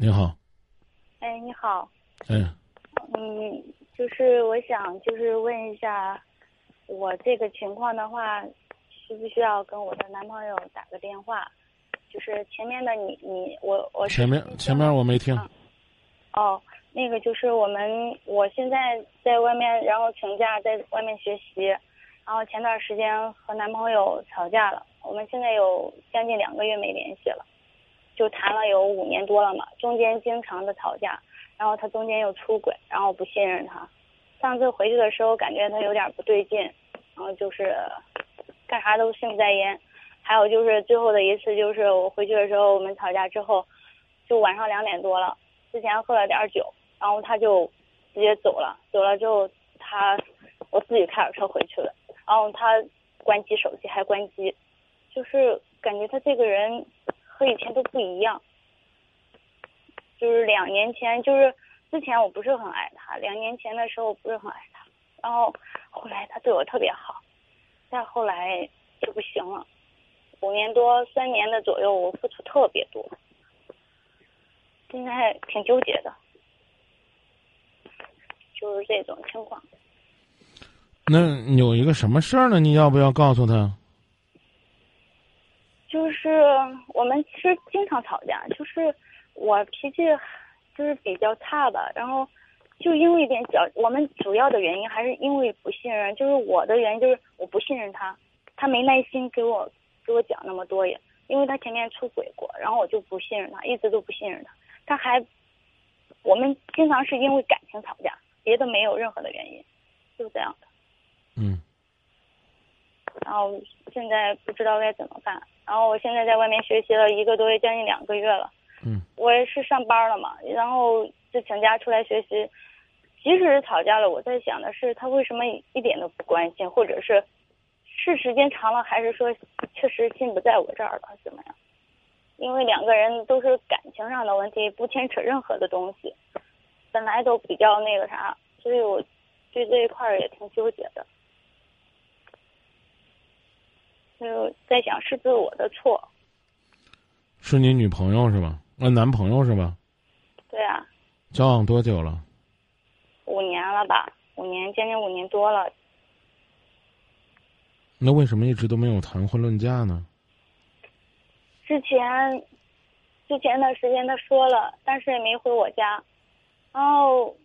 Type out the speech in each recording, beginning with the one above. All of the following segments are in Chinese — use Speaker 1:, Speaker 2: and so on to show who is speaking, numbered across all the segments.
Speaker 1: 你好，
Speaker 2: 哎，你好，
Speaker 1: 嗯，
Speaker 2: 嗯，就是我想就是问一下，我这个情况的话，需不需要跟我的男朋友打个电话？就是前面的你你我我是
Speaker 1: 前面前面我没听，
Speaker 2: 嗯。哦，那个就是我们我现在在外面，然后请假在外面学习，然后前段时间和男朋友吵架了，我们现在有将近两个月没联系了，就谈了有五年多了嘛，中间经常的吵架，然后他中间又出轨，然后不信任他，上次回去的时候感觉他有点不对劲，然后就是干啥都心不在焉，还有就是最后的一次就是我回去的时候我们吵架之后，就晚上两点多了。之前喝了点酒，然后他就直接走了。走了之后，他我自己开着车回去了。然后他关机手机还关机，就是感觉他这个人和以前都不一样。就是两年前，就是之前我不是很爱他，两年前的时候不是很爱他，然后后来他对我特别好，再后来就不行了。五年多三年的左右，我付出特别多。现在挺纠结的，就是这种情况。
Speaker 1: 那有一个什么事儿呢？你要不要告诉他？
Speaker 2: 就是我们其实经常吵架，就是我脾气就是比较差吧，然后就因为一点小，我们主要的原因还是因为不信任，就是我的原因就是我不信任他，他没耐心给我给我讲那么多也，因为他前面出轨过，然后我就不信任他，一直都不信任他。他还，我们经常是因为感情吵架，别的没有任何的原因，就这样的。
Speaker 1: 嗯
Speaker 2: 然后现在不知道该怎么办。然后我现在在外面学习了一个多月，将近两个月了。
Speaker 1: 嗯
Speaker 2: 我也是上班了嘛，然后就请假出来学习。即使是吵架了，我在想的是他为什么一点都不关心，或者是是时间长了，还是说确实心不在我这儿了，怎么样？因为两个人都是感情上的问题，不牵扯任何的东西，本来都比较那个啥，所以我对这一块儿也挺纠结的。就在想是不是我的错？
Speaker 1: 是你女朋友是吧？呃，男朋友是吧？
Speaker 2: 对啊，
Speaker 1: 交往多久了？
Speaker 2: 五年了吧，五年将近五年多了。
Speaker 1: 那为什么一直都没有谈婚论嫁呢？
Speaker 2: 之前之前的时间他说了，但是也没回我家，然后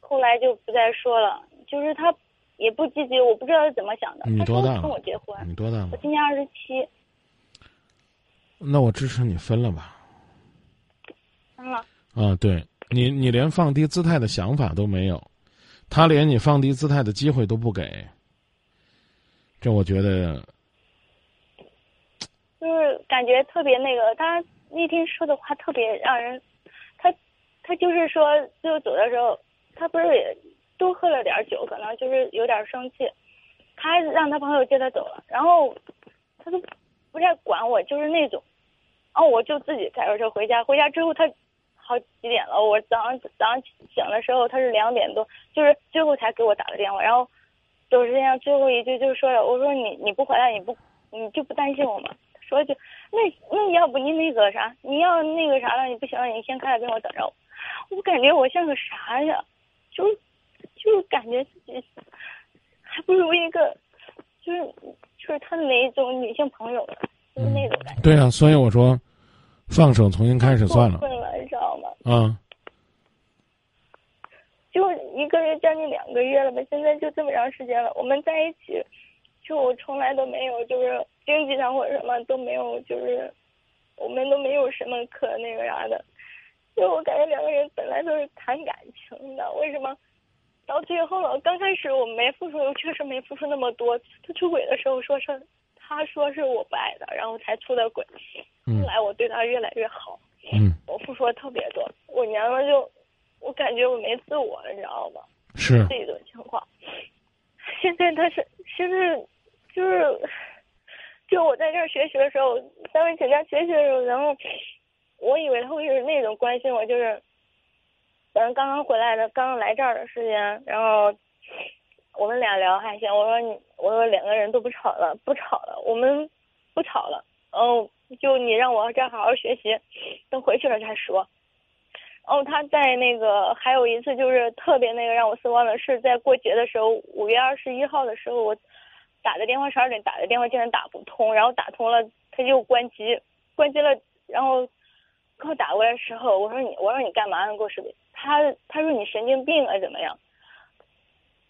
Speaker 2: 后来就不再说了，就是他也不积极，我不知道是怎么想的。
Speaker 1: 你多大了
Speaker 2: 跟我结婚，
Speaker 1: 你多大了
Speaker 2: 我？今年二十七，
Speaker 1: 那我支持你分了吧。
Speaker 2: 分了。
Speaker 1: 啊，对你，你连放低姿态的想法都没有，他连你放低姿态的机会都不给，这我觉得，
Speaker 2: 就是感觉特别那个，他那天说的话特别让人，他他就是说最后走的时候，他不是也多喝了点酒，可能就是有点生气，他还让他朋友接他走了，然后他都不再管我，就是那种，然后我就自己开着车回家，回家之后他好几点了，我早上早上醒的时候他是两点多，就是最后才给我打的电话，然后都是这样，最后一句就是说了，我说你你不回来你不你就不担心我吗？说一句，那那要不你那个啥，你要那个啥了，你不行了，你先开来跟我等着。我感觉我像个啥呀？就就感觉自己还不如一个，就是就是他的那一种女性朋友了，就是那种感觉。
Speaker 1: 对啊，所以我说，放手重新开始算了
Speaker 2: 过分了，你知道吗？
Speaker 1: 啊。
Speaker 2: 就一个月将近两个月了吧，现在就这么长时间了，我们在一起，就我从来都没有，就是经济上或者什么都没有，就是我们都没有什么可那个啥的。就我感觉两个人本来都是谈感情的，为什么到最后了？刚开始我没付出，确实没付出那么多。他出轨的时候说是他说是我不爱的，然后才出的轨。
Speaker 1: 嗯
Speaker 2: 后来我对他越来越好，
Speaker 1: 嗯，
Speaker 2: 我付出的特别多。我娘了就，我感觉我没自我了，你知道吗？
Speaker 1: 是
Speaker 2: 这种情况。现在他是现在就是，就我在这儿学习的时候，单位请假学习的时候，然后我以为他会是那种关心我，就是，咱刚刚回来的，刚刚来这儿的时间，然后我们俩聊还行。我说你，我说两个人都不吵了，不吵了，我们不吵了。然后就你让我这好好学习，等回去了再说。哦，他在那个还有一次就是特别那个让我失望的是，在过节的时候，五月二十一号的时候，我打的电话十二点打的电话竟然打不通，然后打通了他就关机，关机了，然后给我打过来的时候，我说你我说你干嘛呢？给我视频，他他说你神经病啊怎么样？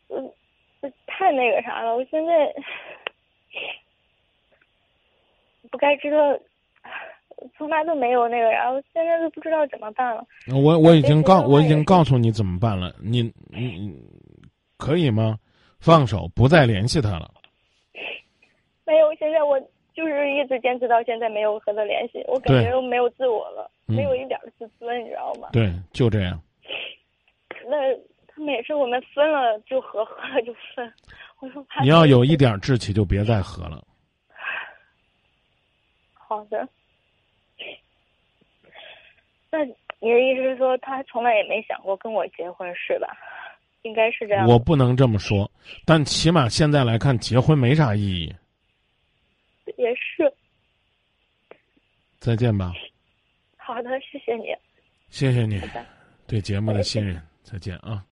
Speaker 2: 嗯，太那个啥了，我现在不该知道。从来都没有那个，然后现在都不知道怎么办了。
Speaker 1: 我我已经告我已经告诉你怎么办了，你你可以吗？放手，不再联系他了。
Speaker 2: 没有，现在我就是一直坚持到现在，没有和他联系。我感觉我没有自我了，没有一点自尊，你知道吗？
Speaker 1: 对，就这样。
Speaker 2: 那他每次我们分了就和，和了就分。我说
Speaker 1: 你要有一点志气，就别再和了。
Speaker 2: 好的。那你的意思是说，他从来也没想过跟我结婚，是吧？应该是这样。
Speaker 1: 我不能这么说，但起码现在来看，结婚没啥意义。
Speaker 2: 也是。
Speaker 1: 再见吧。
Speaker 2: 好的，谢谢你。
Speaker 1: 谢谢你对节目的信任。再见啊。